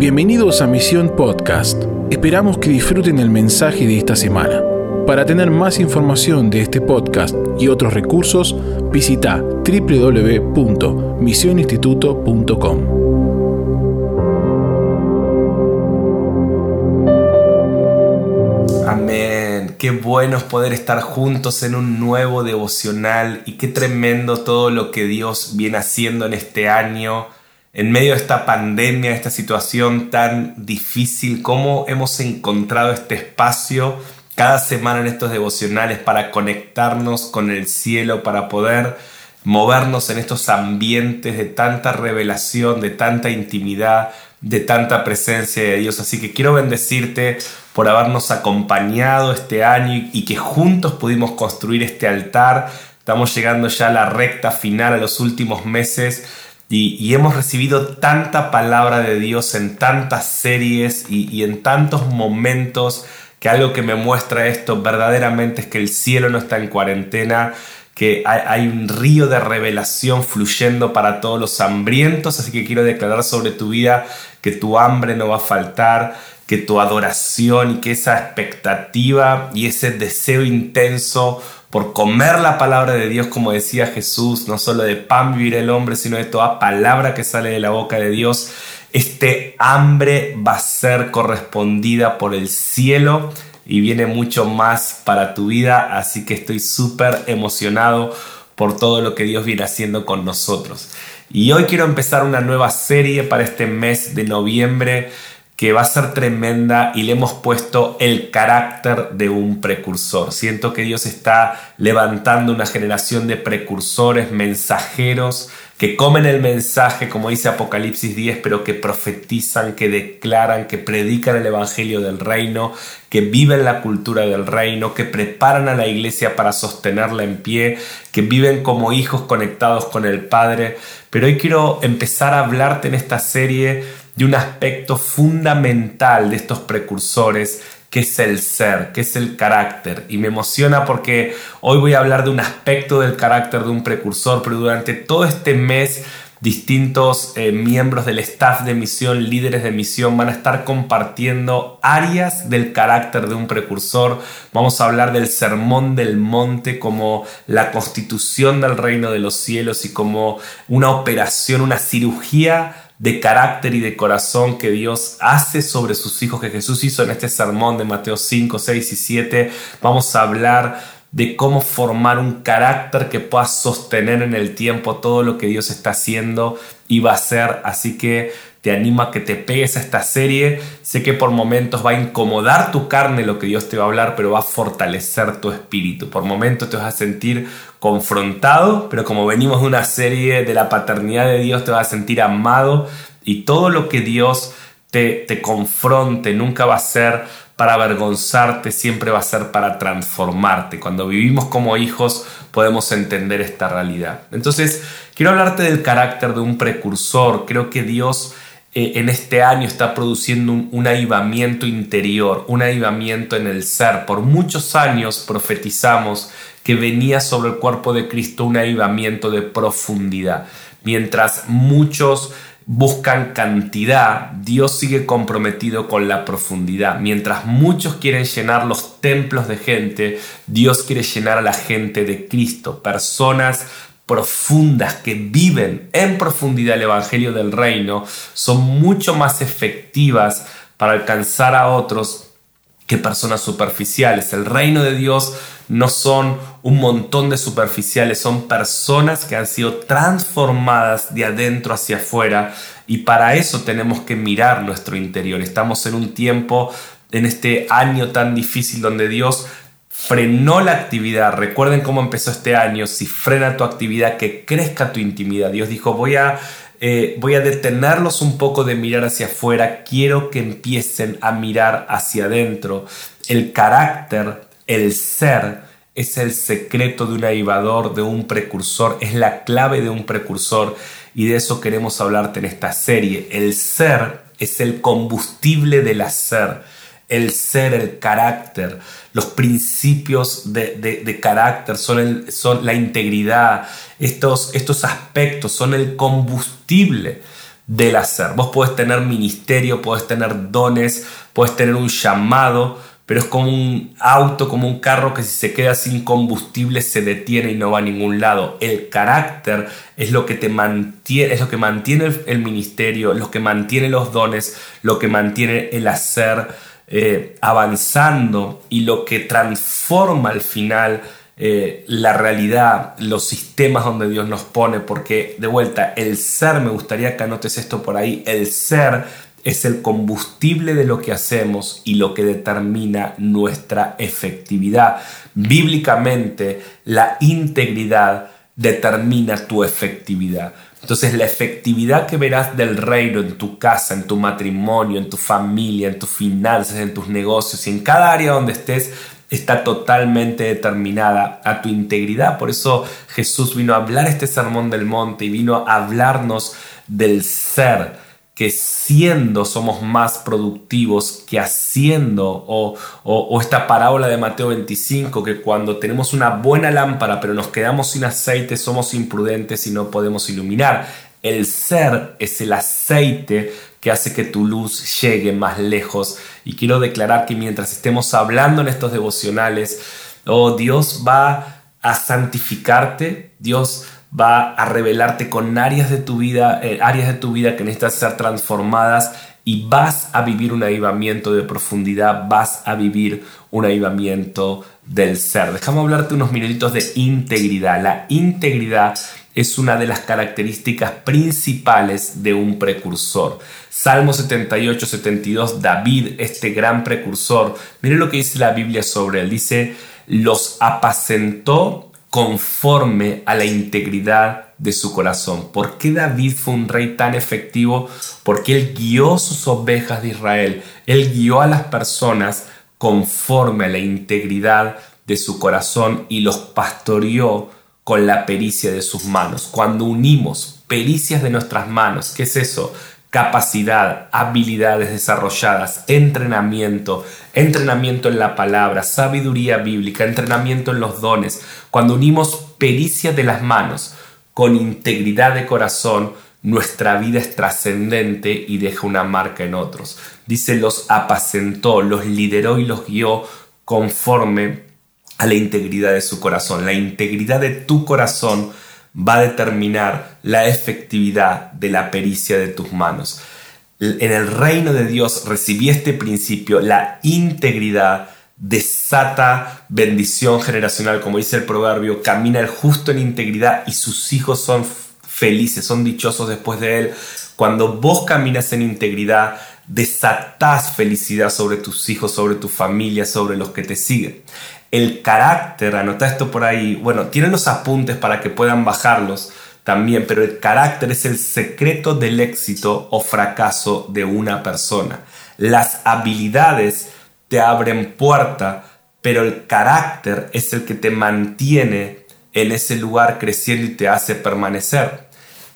Bienvenidos a Misión Podcast. Esperamos que disfruten el mensaje de esta semana. Para tener más información de este podcast y otros recursos, visita www.misioninstituto.com. Amén. Qué bueno es poder estar juntos en un nuevo devocional y qué tremendo todo lo que Dios viene haciendo en este año en medio de esta pandemia, esta situación tan difícil, cómo hemos encontrado este espacio cada semana en estos devocionales para conectarnos con el cielo, para poder movernos en estos ambientes de tanta revelación, de tanta intimidad, de tanta presencia de Dios. Así que quiero bendecirte por habernos acompañado este año y que juntos pudimos construir este altar. Estamos llegando ya a la recta final, a los últimos meses y, hemos recibido tanta palabra de Dios en tantas series y, en tantos momentos que algo que me muestra esto verdaderamente es que el cielo no está en cuarentena, que hay, hay, un río de revelación fluyendo para todos los hambrientos, así que quiero declarar sobre tu vida que tu hambre no va a faltar, que tu adoración y que esa expectativa y ese deseo intenso por comer la palabra de Dios, como decía Jesús, no solo de pan vivir el hombre, sino de toda palabra que sale de la boca de Dios, este hambre va a ser correspondida por el cielo y viene mucho más para tu vida, así que estoy súper emocionado por todo lo que Dios viene haciendo con nosotros. Y hoy quiero empezar una nueva serie para este mes de noviembre que va a ser tremenda y le hemos puesto el carácter de un precursor. Siento que Dios está levantando una generación de precursores, mensajeros, que comen el mensaje, como dice Apocalipsis 10, pero que profetizan, que declaran, que predican el Evangelio del reino, que viven la cultura del reino, que preparan a la iglesia para sostenerla en pie, que viven como hijos conectados con el Padre. Pero hoy quiero empezar a hablarte en esta serie de un aspecto fundamental de estos precursores que es el ser, que es el carácter. Y me emociona porque hoy voy a hablar de un aspecto del carácter de un precursor, pero durante todo este mes distintos eh, miembros del staff de misión, líderes de misión, van a estar compartiendo áreas del carácter de un precursor. Vamos a hablar del sermón del monte como la constitución del reino de los cielos y como una operación, una cirugía de carácter y de corazón que Dios hace sobre sus hijos, que Jesús hizo en este sermón de Mateo 5, 6 y 7. Vamos a hablar de cómo formar un carácter que pueda sostener en el tiempo todo lo que Dios está haciendo y va a hacer. Así que te animo a que te pegues a esta serie. Sé que por momentos va a incomodar tu carne lo que Dios te va a hablar, pero va a fortalecer tu espíritu. Por momentos te vas a sentir confrontado, pero como venimos de una serie de la paternidad de Dios, te vas a sentir amado y todo lo que Dios te, te confronte nunca va a ser para avergonzarte, siempre va a ser para transformarte. Cuando vivimos como hijos podemos entender esta realidad. Entonces, quiero hablarte del carácter de un precursor. Creo que Dios eh, en este año está produciendo un, un, avivamiento interior, un avivamiento en el ser. Por muchos años profetizamos que venía sobre el cuerpo de Cristo un avivamiento de profundidad. Mientras muchos buscan cantidad, Dios sigue comprometido con la profundidad. Mientras muchos quieren llenar los templos de gente, Dios quiere llenar a la gente de Cristo, personas profundas que viven en profundidad el Evangelio del Reino, son mucho más efectivas para alcanzar a otros que personas superficiales. El reino de Dios no son un montón de superficiales, son personas que han sido transformadas de adentro hacia afuera y para eso tenemos que mirar nuestro interior. Estamos en un tiempo, en este año tan difícil donde Dios frenó la actividad. Recuerden cómo empezó este año. Si frena tu actividad, que crezca tu intimidad. Dios dijo, voy a eh, voy a detenerlos un poco de mirar hacia afuera, quiero que empiecen a mirar hacia adentro. El carácter, el ser, es el secreto de un avivador, de un precursor, es la clave de un precursor y de eso queremos hablarte en esta serie. El ser es el combustible del hacer el ser, el carácter, los principios de, carácter, son, son, la integridad, estos, estos aspectos son el combustible del hacer. Vos podés tener ministerio, podés tener dones, podés tener un llamado, pero es como un auto, como un carro que si se queda sin combustible se detiene y no va a ningún lado. El carácter es lo que te mantiene, es lo que mantiene el, ministerio, lo que mantiene los dones, lo que mantiene el hacer eh, avanzando y lo que transforma al final eh, la realidad, los sistemas donde Dios nos pone, porque de vuelta, el ser, me gustaría que anotes esto por ahí, el ser es el combustible de lo que hacemos y lo que determina nuestra efectividad. Bíblicamente, la integridad determina tu efectividad. Entonces la efectividad que verás del reino en tu casa, en tu matrimonio, en tu familia, en tus finanzas, en tus negocios y en cada área donde estés, está totalmente determinada a tu integridad. Por eso Jesús vino a hablar este sermón del monte y vino a hablarnos del ser que siendo somos más productivos que haciendo, o, esta parábola de Mateo 25, que cuando tenemos una buena lámpara pero nos quedamos sin aceite, somos imprudentes y no podemos iluminar. El ser es el aceite que hace que tu luz llegue más lejos. Y quiero declarar que mientras estemos hablando en estos devocionales, oh, Dios va a santificarte, Dios va a revelarte con áreas de tu vida, eh, áreas de tu vida que necesitan ser transformadas y vas a vivir un avivamiento de profundidad, vas a vivir un avivamiento del ser. Déjame hablarte unos minutitos de integridad. La integridad es una de las características principales de un precursor. Salmo 78, 72, David, este gran precursor, mire lo que dice la Biblia sobre él. Dice, los apacentó conforme a la integridad de su corazón. ¿Por qué David fue un rey tan efectivo? Porque él guió sus ovejas de Israel, él guió a las personas conforme a la integridad de su corazón y los pastoreó con la pericia de sus manos. Cuando unimos pericias de nuestras manos, ¿qué es eso? Capacidad, habilidades desarrolladas, entrenamiento, entrenamiento en la palabra, sabiduría bíblica, entrenamiento en los dones, cuando unimos pericia de las manos con integridad de corazón, nuestra vida es trascendente y deja una marca en otros. Dice, los apacentó, los lideró y los guió conforme a la integridad de su corazón. La integridad de tu corazón va a determinar la efectividad de la pericia de tus manos. En el reino de Dios recibí este principio, la integridad desata bendición generacional, como dice el proverbio, camina el justo en integridad y sus hijos son felices, son dichosos después de él. Cuando vos caminas en integridad, desatás felicidad sobre tus hijos, sobre tu familia, sobre los que te siguen. El carácter, anota esto por ahí, bueno, tienen los apuntes para que puedan bajarlos también, pero el carácter es el secreto del éxito o fracaso de una persona. Las habilidades te abren puerta, pero el carácter es el que te mantiene en ese lugar creciendo y te hace permanecer.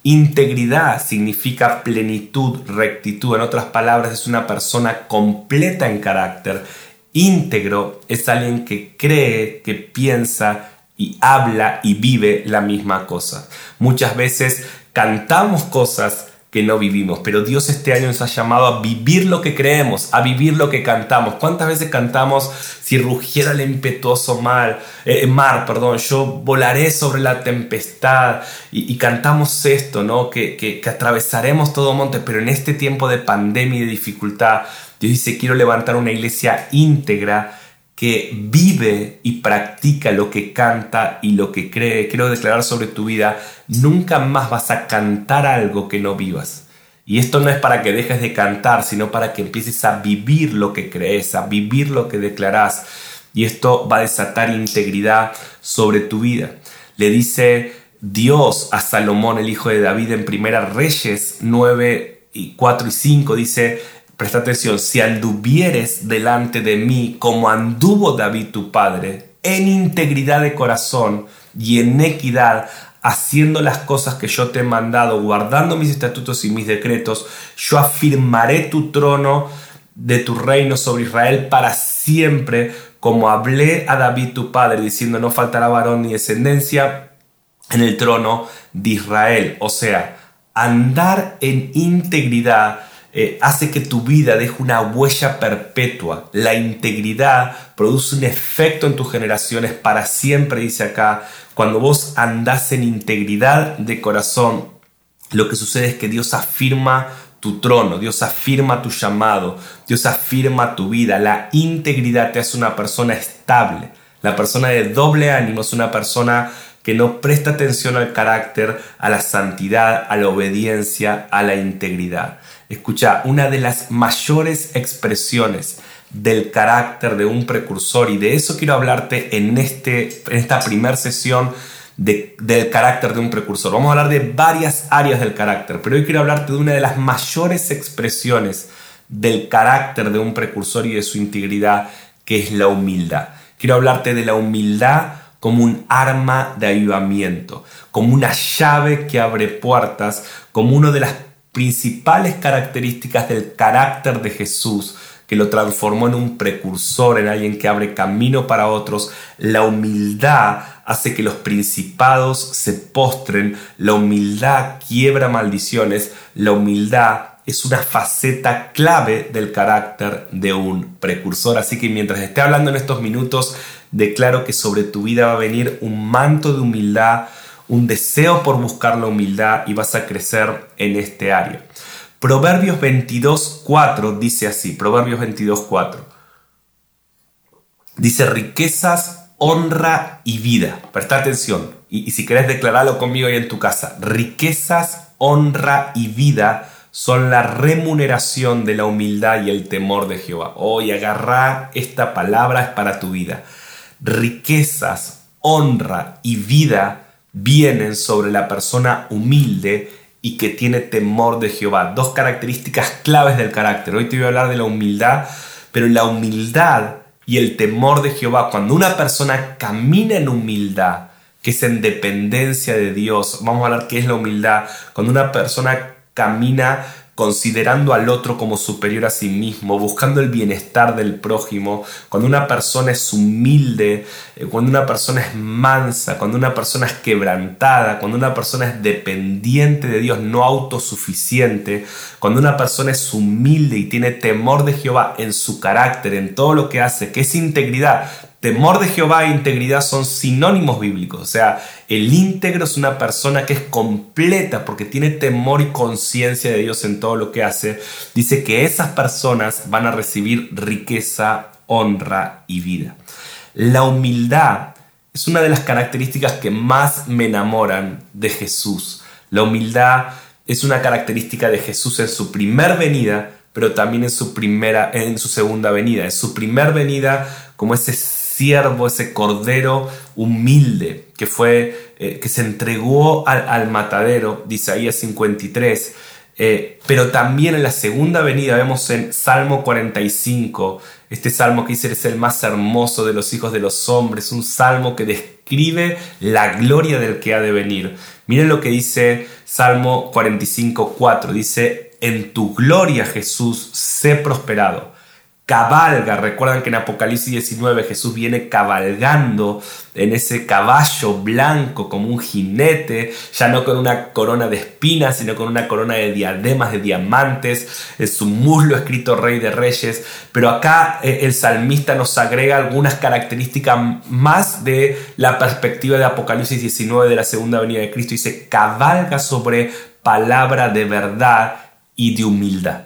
Integridad significa plenitud, rectitud. En otras palabras, es una persona completa en carácter íntegro es alguien que cree, que piensa y habla y vive la misma cosa. Muchas veces cantamos cosas que no vivimos, pero Dios este año nos ha llamado a vivir lo que creemos, a vivir lo que cantamos. ¿Cuántas veces cantamos si rugiera el impetuoso mar, eh, mar, perdón, yo volaré sobre la tempestad y, cantamos esto, ¿no? Que, que, que atravesaremos todo monte, pero en este tiempo de pandemia y de dificultad Dios dice, quiero levantar una iglesia íntegra que vive y practica lo que canta y lo que cree. Quiero declarar sobre tu vida, nunca más vas a cantar algo que no vivas. Y esto no es para que dejes de cantar, sino para que empieces a vivir lo que crees, a vivir lo que declaras. Y esto va a desatar integridad sobre tu vida. Le dice Dios a Salomón, el hijo de David, en Primera Reyes 9 y 4 y 5, dice, Presta atención, si anduvieres delante de mí como anduvo David tu padre, en integridad de corazón y en equidad, haciendo las cosas que yo te he mandado, guardando mis estatutos y mis decretos, yo afirmaré tu trono de tu reino sobre Israel para siempre, como hablé a David tu padre, diciendo no faltará varón ni descendencia en el trono de Israel. O sea, andar en integridad eh, hace que tu vida deje una huella perpetua. La integridad produce un efecto en tus generaciones para siempre, dice acá. Cuando vos andás en integridad de corazón, lo que sucede es que Dios afirma tu trono, Dios afirma tu llamado, Dios afirma tu vida. La integridad te hace una persona estable. La persona de doble ánimo es una persona que no presta atención al carácter, a la santidad, a la obediencia, a la integridad. Escucha, una de las mayores expresiones del carácter de un precursor y de eso quiero hablarte en, este, en esta primera sesión del carácter de un precursor. Vamos a hablar de varias áreas del carácter, pero hoy quiero hablarte de una de las mayores expresiones del carácter de un precursor y de su integridad, que es la humildad. Quiero hablarte de la humildad como un arma de avivamiento, como una llave que abre puertas, como una de las principales características del carácter de Jesús, que lo transformó en un precursor, en alguien que abre camino para otros. La humildad hace que los principados se postren, la humildad quiebra maldiciones, la humildad es una faceta clave del carácter de un precursor. Así que mientras esté hablando en estos minutos, declaro que sobre tu vida va a venir un manto de humildad, un deseo por buscar la humildad y vas a crecer en este área. Proverbios 22.4 dice así, Proverbios 22.4. Dice riquezas, honra y vida. Presta atención y, y si querés declararlo conmigo ahí en tu casa. Riquezas, honra y vida son la remuneración de la humildad y el temor de Jehová. Hoy agarra esta palabra es para tu vida. Riquezas, honra y vida vienen sobre la persona humilde y que tiene temor de Jehová. Dos características claves del carácter. Hoy te voy a hablar de la humildad, pero la humildad y el temor de Jehová, cuando una persona camina en humildad, que es en dependencia de Dios, vamos a hablar qué es la humildad, cuando una persona camina considerando al otro como superior a sí mismo, buscando el bienestar del prójimo, cuando una persona es humilde, eh, cuando una persona es mansa, cuando una persona es quebrantada, cuando una persona es dependiente de Dios, no autosuficiente, cuando una persona es humilde y tiene temor de Jehová en su carácter, en todo lo que hace, que es integridad, Temor de Jehová e integridad son sinónimos bíblicos. O sea, el íntegro es una persona que es completa porque tiene temor y conciencia de Dios en todo lo que hace. Dice que esas personas van a recibir riqueza, honra y vida. La humildad es una de las características que más me enamoran de Jesús. La humildad es una característica de Jesús en su primer venida, pero también en su primera en su segunda venida. En su primer venida como ese siervo, ese cordero humilde que fue, eh, que se entregó al, matadero de Isaías 53. Eh, pero también en la segunda venida vemos en Salmo 45, este salmo que dice es el más hermoso de los hijos de los hombres, un salmo que describe la gloria del que ha de venir. Miren lo que dice Salmo 45, 4, dice, en tu gloria Jesús, sé prosperado cabalga. Recuerdan que en Apocalipsis 19 Jesús viene cabalgando en ese caballo blanco como un jinete, ya no con una corona de espinas, sino con una corona de diademas de diamantes, en su muslo escrito Rey de Reyes. Pero acá eh, el salmista nos agrega algunas características más de la perspectiva de Apocalipsis 19 de la segunda venida de Cristo. Dice, cabalga sobre palabra de verdad y de humildad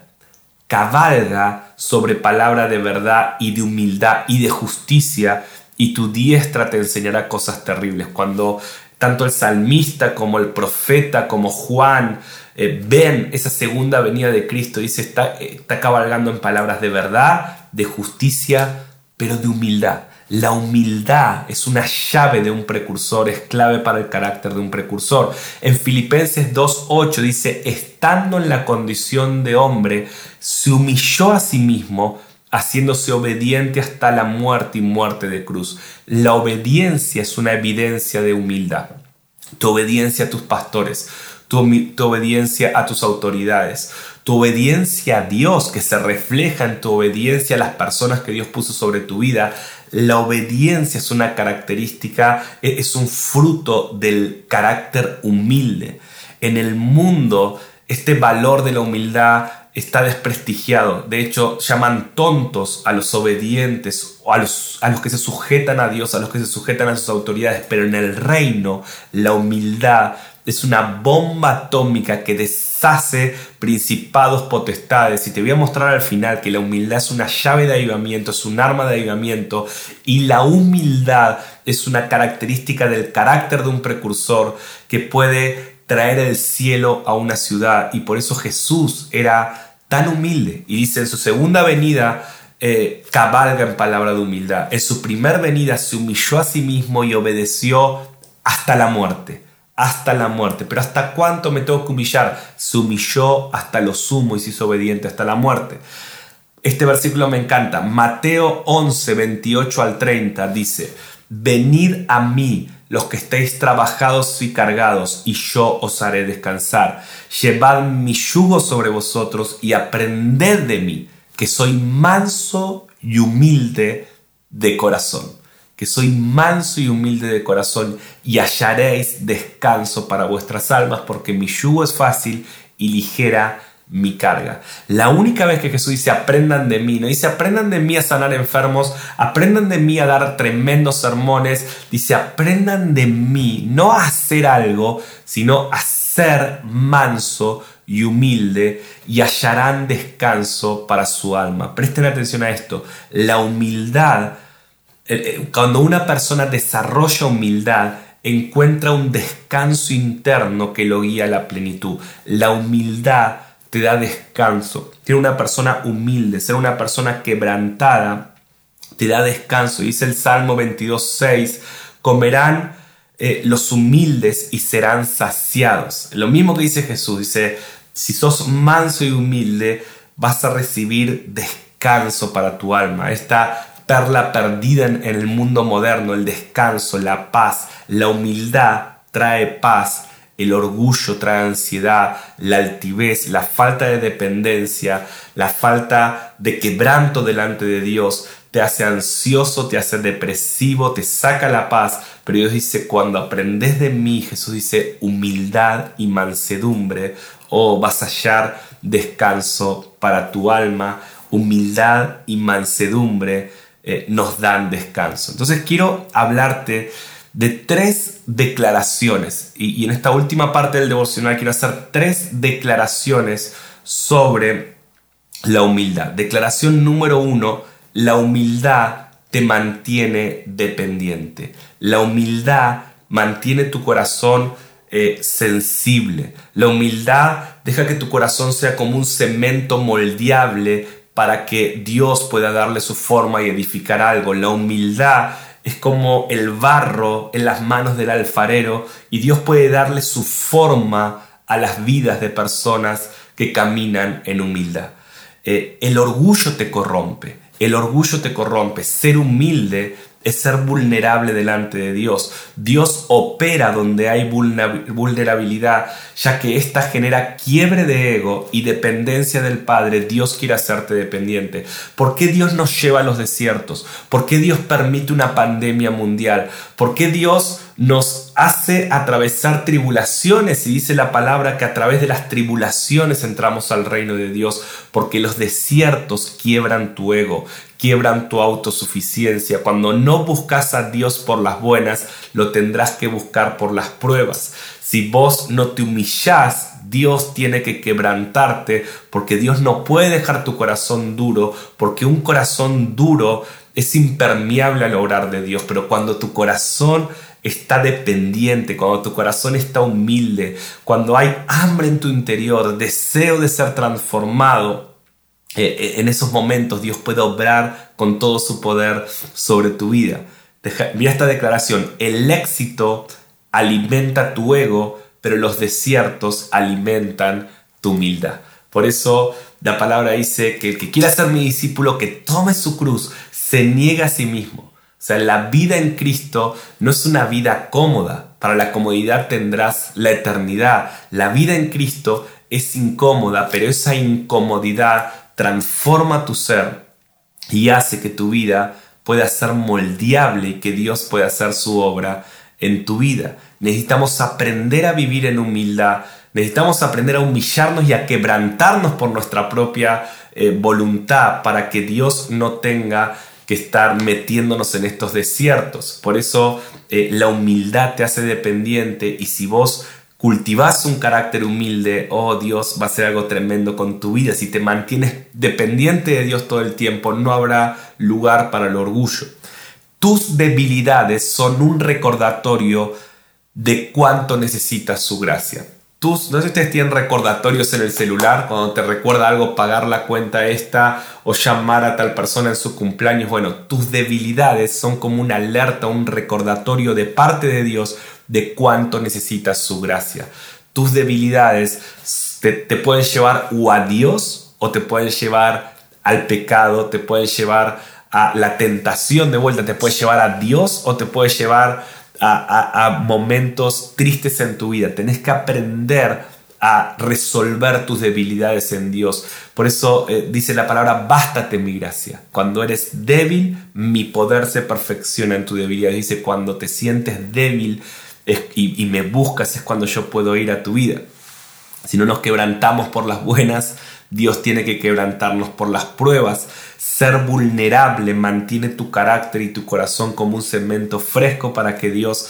cabalga sobre palabra de verdad y de humildad y de justicia, y tu diestra te enseñará cosas terribles. Cuando tanto el salmista como el profeta, como Juan, eh, ven esa segunda venida de Cristo, dice, está, está cabalgando en palabras de verdad, de justicia, pero de humildad. La humildad es una llave de un precursor, es clave para el carácter de un precursor. En Filipenses 2.8 dice, estando en la condición de hombre, se humilló a sí mismo, haciéndose obediente hasta la muerte y muerte de cruz. La obediencia es una evidencia de humildad. Tu obediencia a tus pastores, tu, obediencia a tus autoridades, tu obediencia a Dios que se refleja en tu obediencia a las personas que Dios puso sobre tu vida, la obediencia es una característica, e-, es un fruto del carácter humilde. En el mundo, este valor de la humildad está desprestigiado. De hecho, llaman tontos a los obedientes a los, a los que se sujetan a Dios, a los que se sujetan a sus autoridades. Pero en el reino, la humildad es una bomba atómica que deshace principados, potestades. Y te voy a mostrar al final que la humildad es una llave de avivamiento, es un arma de avivamiento. Y la humildad es una característica del carácter de un precursor que puede traer el cielo a una ciudad. Y por eso Jesús era tan humilde. Y dice en su segunda venida, eh, cabalga en palabra de humildad. En su primer venida se humilló a sí mismo y obedeció hasta la muerte hasta la muerte. Pero ¿hasta cuánto me tengo que humillar? Se humilló hasta lo sumo y se hizo obediente hasta la muerte. Este versículo me encanta. Mateo 11, 28 al 30 dice, Venid a mí los que estéis trabajados y cargados, y yo os haré descansar. Llevad mi yugo sobre vosotros y aprended de mí, que soy manso y humilde de corazón que soy manso y humilde de corazón, y hallaréis descanso para vuestras almas, porque mi yugo es fácil y ligera mi carga. La única vez que Jesús dice aprendan de mí, no dice aprendan de mí a sanar enfermos, aprendan de mí a dar tremendos sermones, dice aprendan de mí, no a hacer algo, sino a ser manso y humilde y hallarán descanso para su alma. Presten atención a esto, la humildad cuando una persona desarrolla humildad, encuentra un descanso interno que lo guía a la plenitud. La humildad te da descanso. Tiene una persona humilde, ser una persona quebrantada, te da descanso. Dice el Salmo 22.6, comerán eh, los humildes y serán saciados. Lo mismo que dice Jesús, dice, si sos manso y humilde, vas a recibir descanso para tu alma. Esta perla perdida en, el mundo moderno, el descanso, la paz, la humildad trae paz, el orgullo trae ansiedad, la altivez, la falta de dependencia, la falta de quebranto delante de Dios te hace ansioso, te hace depresivo, te saca la paz. Pero Dios dice, cuando aprendes de mí, Jesús dice, humildad y mansedumbre, oh, vas a hallar descanso para tu alma, humildad y mansedumbre eh, nos dan descanso. Entonces quiero hablarte de tres declaraciones y, en esta última parte del devocional quiero hacer tres declaraciones sobre la humildad. Declaración número uno, la humildad te mantiene dependiente. La humildad mantiene tu corazón eh, sensible. La humildad deja que tu corazón sea como un cemento moldeable para que Dios pueda darle su forma y edificar algo. La humildad es como el barro en las manos del alfarero y Dios puede darle su forma a las vidas de personas que caminan en humildad. Eh, el orgullo te corrompe, el orgullo te corrompe. Ser humilde es ser vulnerable delante de Dios. Dios opera donde hay vulnerabilidad, ya que ésta genera quiebre de ego y dependencia del Padre. Dios quiere hacerte dependiente. ¿Por qué Dios nos lleva a los desiertos? ¿Por qué Dios permite una pandemia mundial? ¿Por qué Dios nos hace atravesar tribulaciones y dice la palabra que a través de las tribulaciones entramos al reino de Dios? Porque los desiertos quiebran tu ego, quiebran tu autosuficiencia. Cuando no buscas a Dios por las buenas, lo tendrás que buscar por las pruebas. Si vos no te humillás, Dios tiene que quebrantarte porque Dios no puede dejar tu corazón duro, porque un corazón duro es impermeable al obrar de Dios, pero cuando tu corazón está dependiente, cuando tu corazón está humilde, cuando hay hambre en tu interior, deseo de ser transformado, eh, eh, en esos momentos Dios puede obrar con todo su poder sobre tu vida. mira esta declaración, el éxito alimenta tu ego, pero los desiertos alimentan tu humildad. Por eso la palabra dice que el que quiera ser mi discípulo, que tome su cruz, se niega a sí mismo. O sea, la vida en Cristo no es una vida cómoda. Para la comodidad tendrás la eternidad. La vida en Cristo es incómoda, pero esa incomodidad transforma tu ser y hace que tu vida pueda ser moldeable y que Dios pueda hacer su obra en tu vida. Necesitamos aprender a vivir en humildad Necesitamos aprender a humillarnos y a quebrantarnos por nuestra propia eh, voluntad para que Dios no tenga que estar metiéndonos en estos desiertos. Por eso eh, la humildad te hace dependiente y si vos cultivas un carácter humilde, oh Dios, va a ser algo tremendo con tu vida. Si te mantienes dependiente de Dios todo el tiempo, no habrá lugar para el orgullo. Tus debilidades son un recordatorio de cuánto necesitas su gracia. Tus, no sé si ustedes tienen recordatorios en el celular, cuando te recuerda algo, pagar la cuenta esta o llamar a tal persona en su cumpleaños. Bueno, tus debilidades son como una alerta, un recordatorio de parte de Dios de cuánto necesitas su gracia. Tus debilidades te, te pueden llevar o a Dios o te pueden llevar al pecado, te pueden llevar a la tentación de vuelta, te puede llevar a Dios o te puede llevar a, momentos tristes en tu vida. Tenés que aprender a resolver tus debilidades en Dios. Por eso eh, dice la palabra, bástate mi gracia. Cuando eres débil, mi poder se perfecciona en tu debilidad. Dice, cuando te sientes débil y, y me buscas es cuando yo puedo ir a tu vida. Si no nos quebrantamos por las buenas, Dios tiene que quebrantarnos por las pruebas. Ser vulnerable mantiene tu carácter y tu corazón como un cemento fresco para que Dios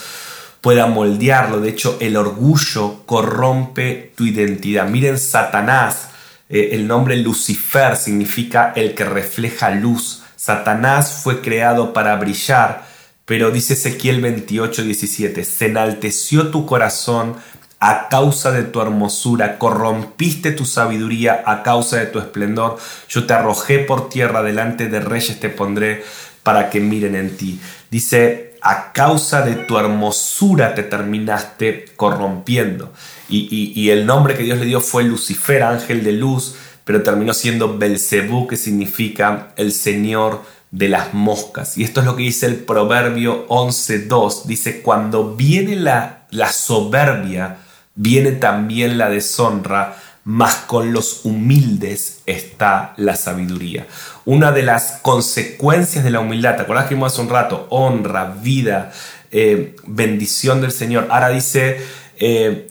pueda moldearlo. De hecho, el orgullo corrompe tu identidad. Miren, Satanás, eh, el nombre Lucifer significa el que refleja luz. Satanás fue creado para brillar, pero dice Ezequiel 28, 17, se enalteció tu corazón a causa de tu hermosura, corrompiste tu sabiduría a causa de tu esplendor. Yo te arrojé por tierra, delante de reyes te pondré para que miren en ti. Dice, a causa de tu hermosura te terminaste corrompiendo. Y, el nombre que Dios le dio fue Lucifer, ángel de luz, pero terminó siendo Belcebú, que significa el Señor de las moscas. Y esto es lo que dice el Proverbio 11.2. Dice, cuando viene la, la soberbia, viene también la deshonra, mas con los humildes está la sabiduría. Una de las consecuencias de la humildad, ¿te acuerdas que vimos hace un rato? Honra, vida, eh, bendición del Señor. Ahora dice, eh,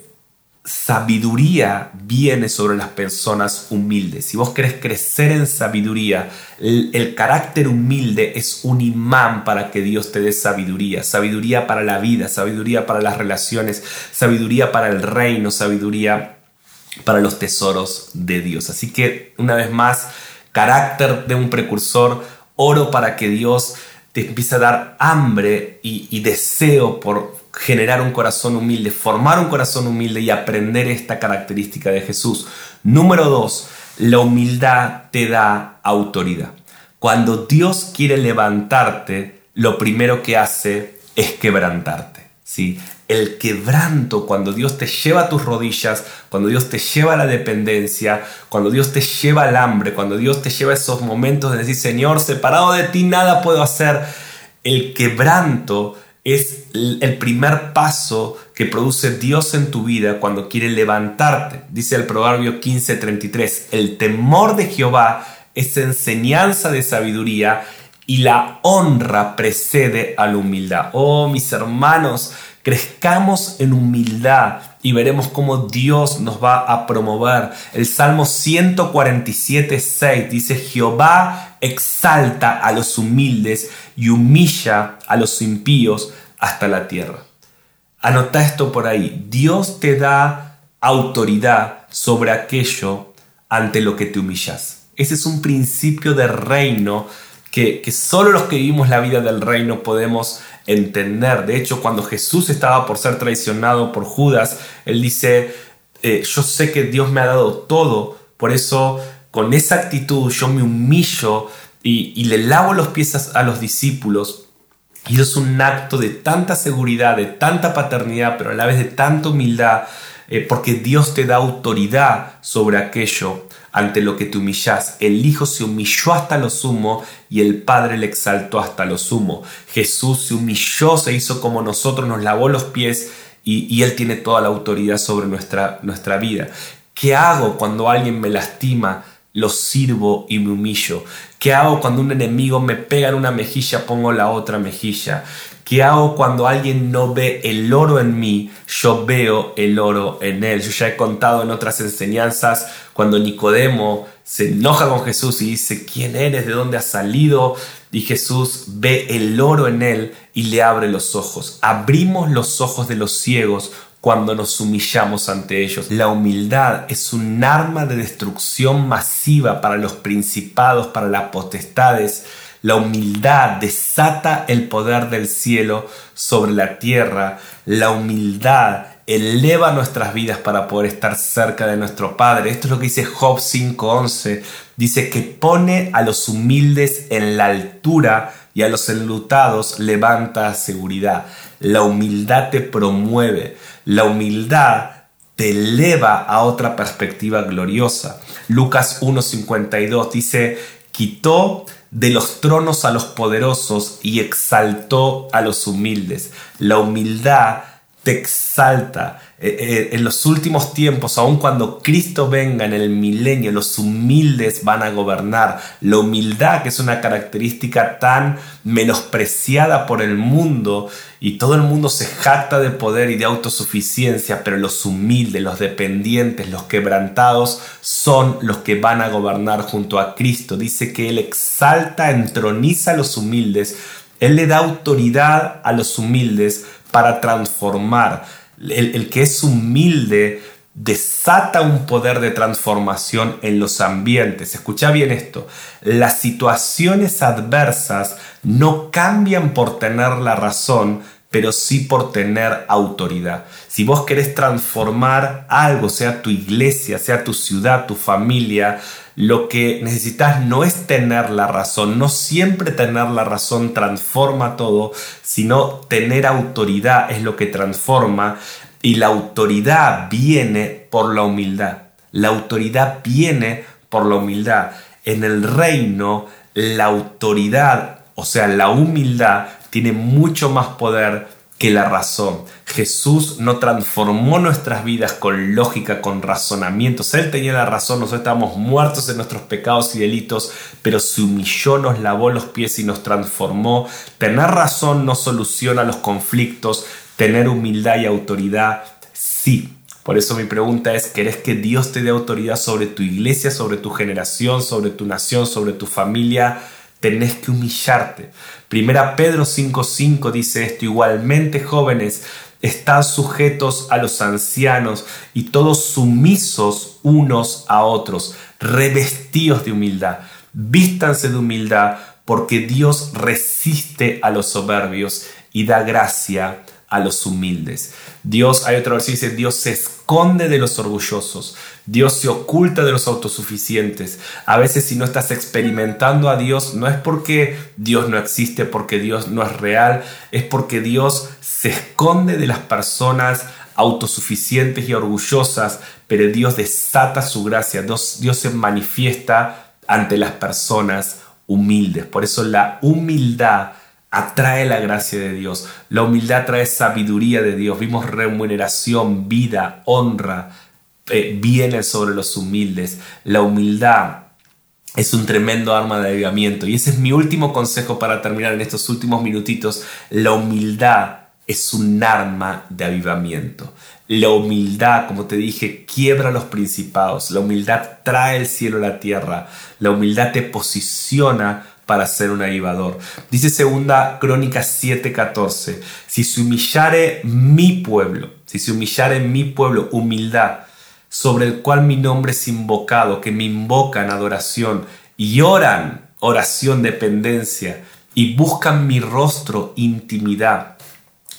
sabiduría viene sobre las personas humildes. Si vos querés crecer en sabiduría, el, carácter humilde es un imán para que Dios te dé sabiduría. Sabiduría para la vida, sabiduría para las relaciones, sabiduría para el reino, sabiduría para los tesoros de Dios. Así que, una vez más, carácter de un precursor, oro para que Dios te empiece a dar hambre y deseo por generar un corazón humilde, formar un corazón humilde y aprender esta característica de Jesús. Número dos, la humildad te da autoridad. Cuando Dios quiere levantarte, lo primero que hace es quebrantarte. ¿sí? El quebranto, cuando Dios te lleva a tus rodillas, cuando Dios te lleva a la dependencia, cuando Dios te lleva al hambre, cuando Dios te lleva a esos momentos de decir, Señor, separado de ti nada puedo hacer, el quebranto es el primer paso que produce Dios en tu vida cuando quiere levantarte. Dice el Proverbio 15:33, el temor de Jehová es enseñanza de sabiduría y la honra precede a la humildad. Oh, mis hermanos, crezcamos en humildad y veremos cómo Dios nos va a promover. El Salmo 147.6 dice, Jehová exalta a los humildes y humilla a los impíos hasta la tierra. Anota esto por ahí. Dios te da autoridad sobre aquello ante lo que te humillas. Ese es un principio de reino que, que solo los que vivimos la vida del reino podemos entender. De hecho, cuando Jesús estaba por ser traicionado por Judas, él dice, eh, yo sé que Dios me ha dado todo, por eso con esa actitud yo me humillo y, y le lavo los pies a los discípulos y es un acto de tanta seguridad, de tanta paternidad, pero a la vez de tanta humildad, eh, porque Dios te da autoridad sobre aquello ante lo que te humillas. El Hijo se humilló hasta lo sumo y el Padre le exaltó hasta lo sumo. Jesús se humilló, se hizo como nosotros, nos lavó los pies y, y Él tiene toda la autoridad sobre nuestra, nuestra vida. ¿Qué hago cuando alguien me lastima? Lo sirvo y me humillo. ¿Qué hago cuando un enemigo me pega en una mejilla? Pongo la otra mejilla. ¿Qué hago cuando alguien no ve el oro en mí? Yo veo el oro en él. Yo ya he contado en otras enseñanzas cuando Nicodemo se enoja con Jesús y dice, ¿quién eres? ¿De dónde has salido? Y Jesús ve el oro en él y le abre los ojos. Abrimos los ojos de los ciegos cuando nos humillamos ante ellos. La humildad es un arma de destrucción masiva para los principados, para las potestades. La humildad desata el poder del cielo sobre la tierra. La humildad eleva nuestras vidas para poder estar cerca de nuestro Padre. Esto es lo que dice Job 5.11. Dice que pone a los humildes en la altura y a los enlutados levanta seguridad. La humildad te promueve. La humildad te eleva a otra perspectiva gloriosa. Lucas 1.52 dice, quitó de los tronos a los poderosos y exaltó a los humildes. La humildad te exalta. Eh, eh, en los últimos tiempos, aun cuando Cristo venga en el milenio, los humildes van a gobernar. La humildad, que es una característica tan menospreciada por el mundo, y todo el mundo se jacta de poder y de autosuficiencia, pero los humildes, los dependientes, los quebrantados, son los que van a gobernar junto a Cristo. Dice que Él exalta, entroniza a los humildes, Él le da autoridad a los humildes para transformar el, que es humilde desata un poder de transformación en los ambientes. Escucha bien esto. Las situaciones adversas no cambian por tener la razón, pero sí por tener autoridad. Si vos querés transformar algo, sea tu iglesia, sea tu ciudad, tu familia, lo que necesitas no es tener la razón, no siempre tener la razón transforma todo, sino tener autoridad es lo que transforma y la autoridad viene por la humildad. La autoridad viene por la humildad. En el reino, la autoridad, o sea, la humildad, tiene mucho más poder que la razón. Jesús no transformó nuestras vidas con lógica, con razonamientos. Él tenía la razón, nosotros estábamos muertos en nuestros pecados y delitos, pero se humilló, nos lavó los pies y nos transformó. Tener razón no soluciona los conflictos, tener humildad y autoridad sí. Por eso mi pregunta es, ¿querés que Dios te dé autoridad sobre tu iglesia, sobre tu generación, sobre tu nación, sobre tu familia? Tenés que humillarte. Primera Pedro 5.5 dice esto, igualmente jóvenes, están sujetos a los ancianos y todos sumisos unos a otros, revestidos de humildad. Vístanse de humildad porque Dios resiste a los soberbios y da gracia a los humildes. Dios, hay otra versión dice, Dios se esconde de los orgullosos, Dios se oculta de los autosuficientes. A veces si no estás experimentando a Dios, no es porque Dios no existe, porque Dios no es real, es porque Dios se esconde de las personas autosuficientes y orgullosas, pero Dios desata su gracia, Dios, Dios se manifiesta ante las personas humildes. Por eso la humildad atrae la gracia de Dios. La humildad trae sabiduría de Dios. Vimos remuneración, vida, honra, eh, viene sobre los humildes. La humildad es un tremendo arma de avivamiento. Y ese es mi último consejo para terminar en estos últimos minutitos. La humildad es un arma de avivamiento. La humildad, como te dije, quiebra los principados. La humildad trae el cielo a la tierra. La humildad te posiciona para ser un avivador. Dice segunda Crónica 7:14, si se humillare mi pueblo, si se humillare mi pueblo, humildad, sobre el cual mi nombre es invocado, que me invocan adoración y oran oración dependencia y buscan mi rostro intimidad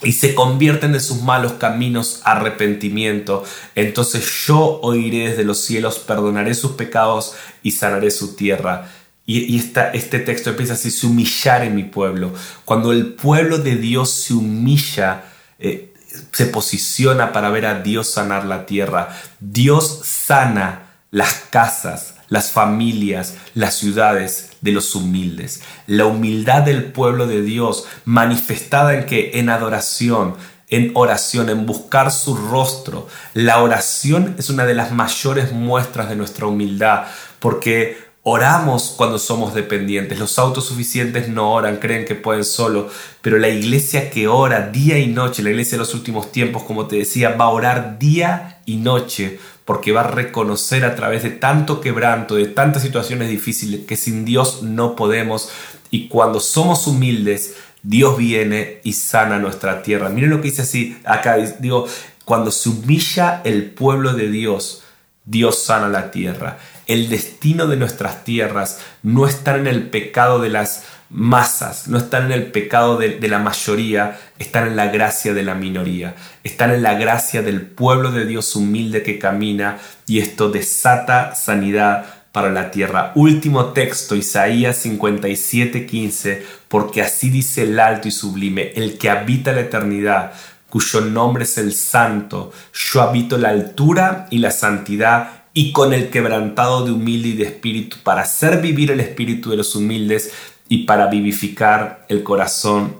y se convierten de sus malos caminos arrepentimiento, entonces yo oiré desde los cielos, perdonaré sus pecados y sanaré su tierra. Y, este texto empieza así, se humillar en mi pueblo. Cuando el pueblo de Dios se humilla, eh, se posiciona para ver a Dios sanar la tierra. Dios sana las casas, las familias, las ciudades de los humildes. La humildad del pueblo de Dios manifestada en que en adoración, en oración, en buscar su rostro. La oración es una de las mayores muestras de nuestra humildad, porque Oramos cuando somos dependientes. Los autosuficientes no oran, creen que pueden solo. Pero la iglesia que ora día y noche, la iglesia de los últimos tiempos, como te decía, va a orar día y noche porque va a reconocer a través de tanto quebranto, de tantas situaciones difíciles, que sin Dios no podemos. Y cuando somos humildes, Dios viene y sana nuestra tierra. Miren lo que dice así acá. Digo, cuando se humilla el pueblo de Dios, Dios sana la tierra. El destino de nuestras tierras no está en el pecado de las masas, no están en el pecado de, la mayoría, están en la gracia de la minoría, están en la gracia del pueblo de Dios humilde que camina y esto desata sanidad para la tierra. Último texto, Isaías 57:15, porque así dice el alto y sublime, el que habita la eternidad, cuyo nombre es el santo, yo habito la altura y la santidad y con el quebrantado de humilde y de espíritu, para hacer vivir el espíritu de los humildes y para vivificar el corazón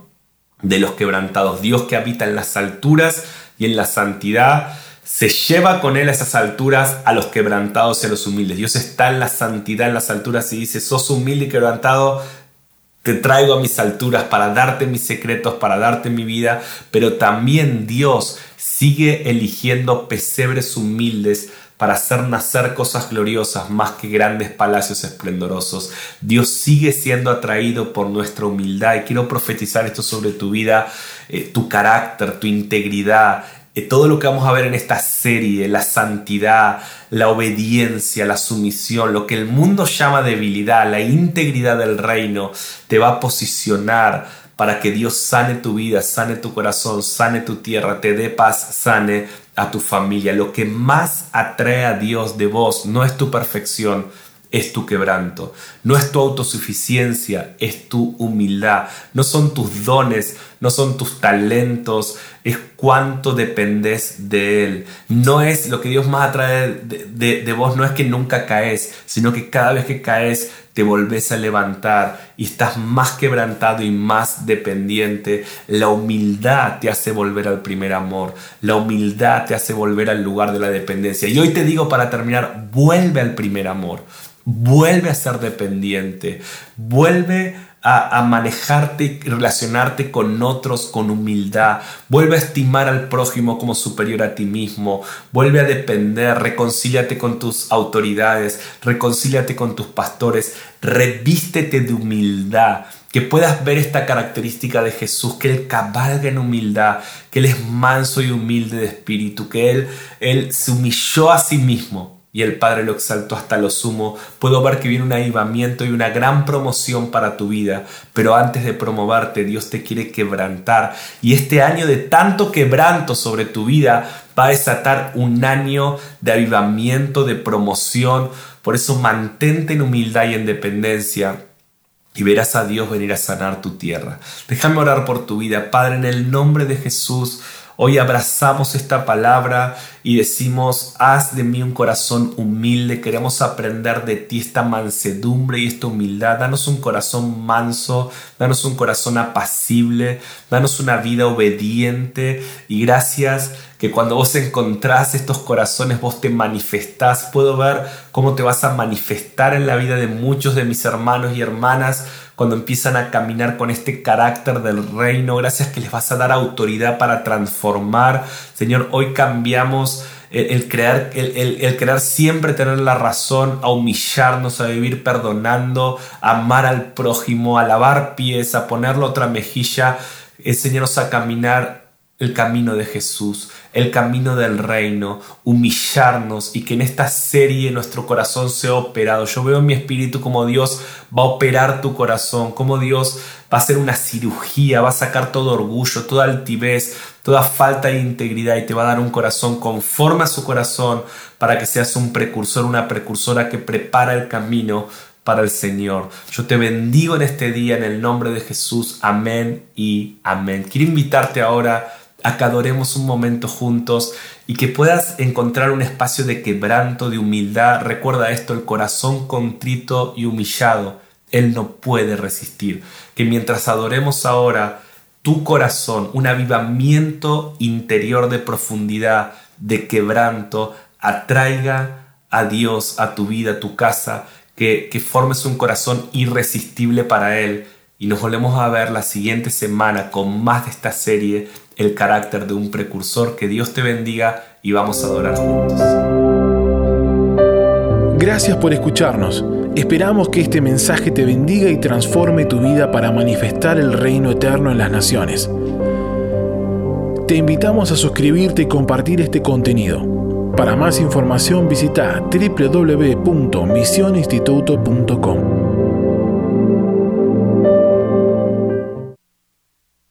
de los quebrantados. Dios que habita en las alturas y en la santidad, se lleva con él a esas alturas a los quebrantados y a los humildes. Dios está en la santidad, en las alturas y dice, sos humilde y quebrantado, te traigo a mis alturas para darte mis secretos, para darte mi vida, pero también Dios sigue eligiendo pesebres humildes para hacer nacer cosas gloriosas más que grandes palacios esplendorosos. Dios sigue siendo atraído por nuestra humildad y quiero profetizar esto sobre tu vida, eh, tu carácter, tu integridad, eh, todo lo que vamos a ver en esta serie, la santidad, la obediencia, la sumisión, lo que el mundo llama debilidad, la integridad del reino, te va a posicionar para que Dios sane tu vida, sane tu corazón, sane tu tierra, te dé paz, sane a tu familia. Lo que más atrae a Dios de vos no es tu perfección, es tu quebranto. No es tu autosuficiencia, es tu humildad. No son tus dones, no son tus talentos, es cuánto dependes de Él. No es lo que Dios más atrae de, de, vos, no es que nunca caes, sino que cada vez que caes te volvés a levantar y estás más quebrantado y más dependiente. La humildad te hace volver al primer amor. La humildad te hace volver al lugar de la dependencia. Y hoy te digo para terminar, vuelve al primer amor. Vuelve a ser dependiente. Vuelve a, manejarte y relacionarte con otros con humildad. Vuelve a estimar al prójimo como superior a ti mismo. Vuelve a depender. Reconcíliate con tus autoridades. Reconcíliate con tus pastores. Revístete de humildad que puedas ver esta característica de Jesús, que Él cabalga en humildad, que Él es manso y humilde de espíritu, que Él, Él se humilló a sí mismo y el Padre lo exaltó hasta lo sumo, puedo ver que viene un avivamiento y una gran promoción para tu vida, pero antes de promoverte Dios te quiere quebrantar y este año de tanto quebranto sobre tu vida va a desatar un año de avivamiento, de promoción, por eso mantente en humildad y en dependencia y verás a Dios venir a sanar tu tierra. Déjame orar por tu vida, Padre, en el nombre de Jesús. Hoy abrazamos esta palabra y decimos, haz de mí un corazón humilde, queremos aprender de ti esta mansedumbre y esta humildad, danos un corazón manso, danos un corazón apacible, danos una vida obediente. Y gracias que cuando vos encontrás estos corazones vos te manifestás, puedo ver cómo te vas a manifestar en la vida de muchos de mis hermanos y hermanas cuando empiezan a caminar con este carácter del reino. Gracias que les vas a dar autoridad para transformar. Señor, hoy cambiamos el, crear, el, el, crear siempre tener la razón, a humillarnos, a vivir perdonando, a amar al prójimo, a lavar pies, a ponerle otra mejilla, enséñanos a caminar el camino de Jesús, el camino del reino, humillarnos y que en esta serie nuestro corazón sea operado. Yo veo en mi espíritu como Dios va a operar tu corazón, como Dios va a hacer una cirugía, va a sacar todo orgullo, toda altivez, toda falta de integridad y te va a dar un corazón conforme a su corazón para que seas un precursor, una precursora que prepara el camino para el Señor. Yo te bendigo en este día en el nombre de Jesús. Amén y amén. Quiero invitarte ahora a adoremos un momento juntos y que puedas encontrar un espacio de quebranto, de humildad. Recuerda esto, el corazón contrito y humillado, Él no puede resistir. Que mientras adoremos ahora, tu corazón, un avivamiento interior de profundidad, de quebranto, atraiga a Dios, a tu vida, a tu casa, que, que formes un corazón irresistible para Él y nos volvemos a ver la siguiente semana con más de esta serie, el carácter de un precursor. Que Dios te bendiga y vamos a adorar juntos. Gracias por escucharnos. Esperamos que este mensaje te bendiga y transforme tu vida para manifestar el reino eterno en las naciones. Te invitamos a suscribirte y compartir este contenido. Para más información visita www.misioninstituto.com.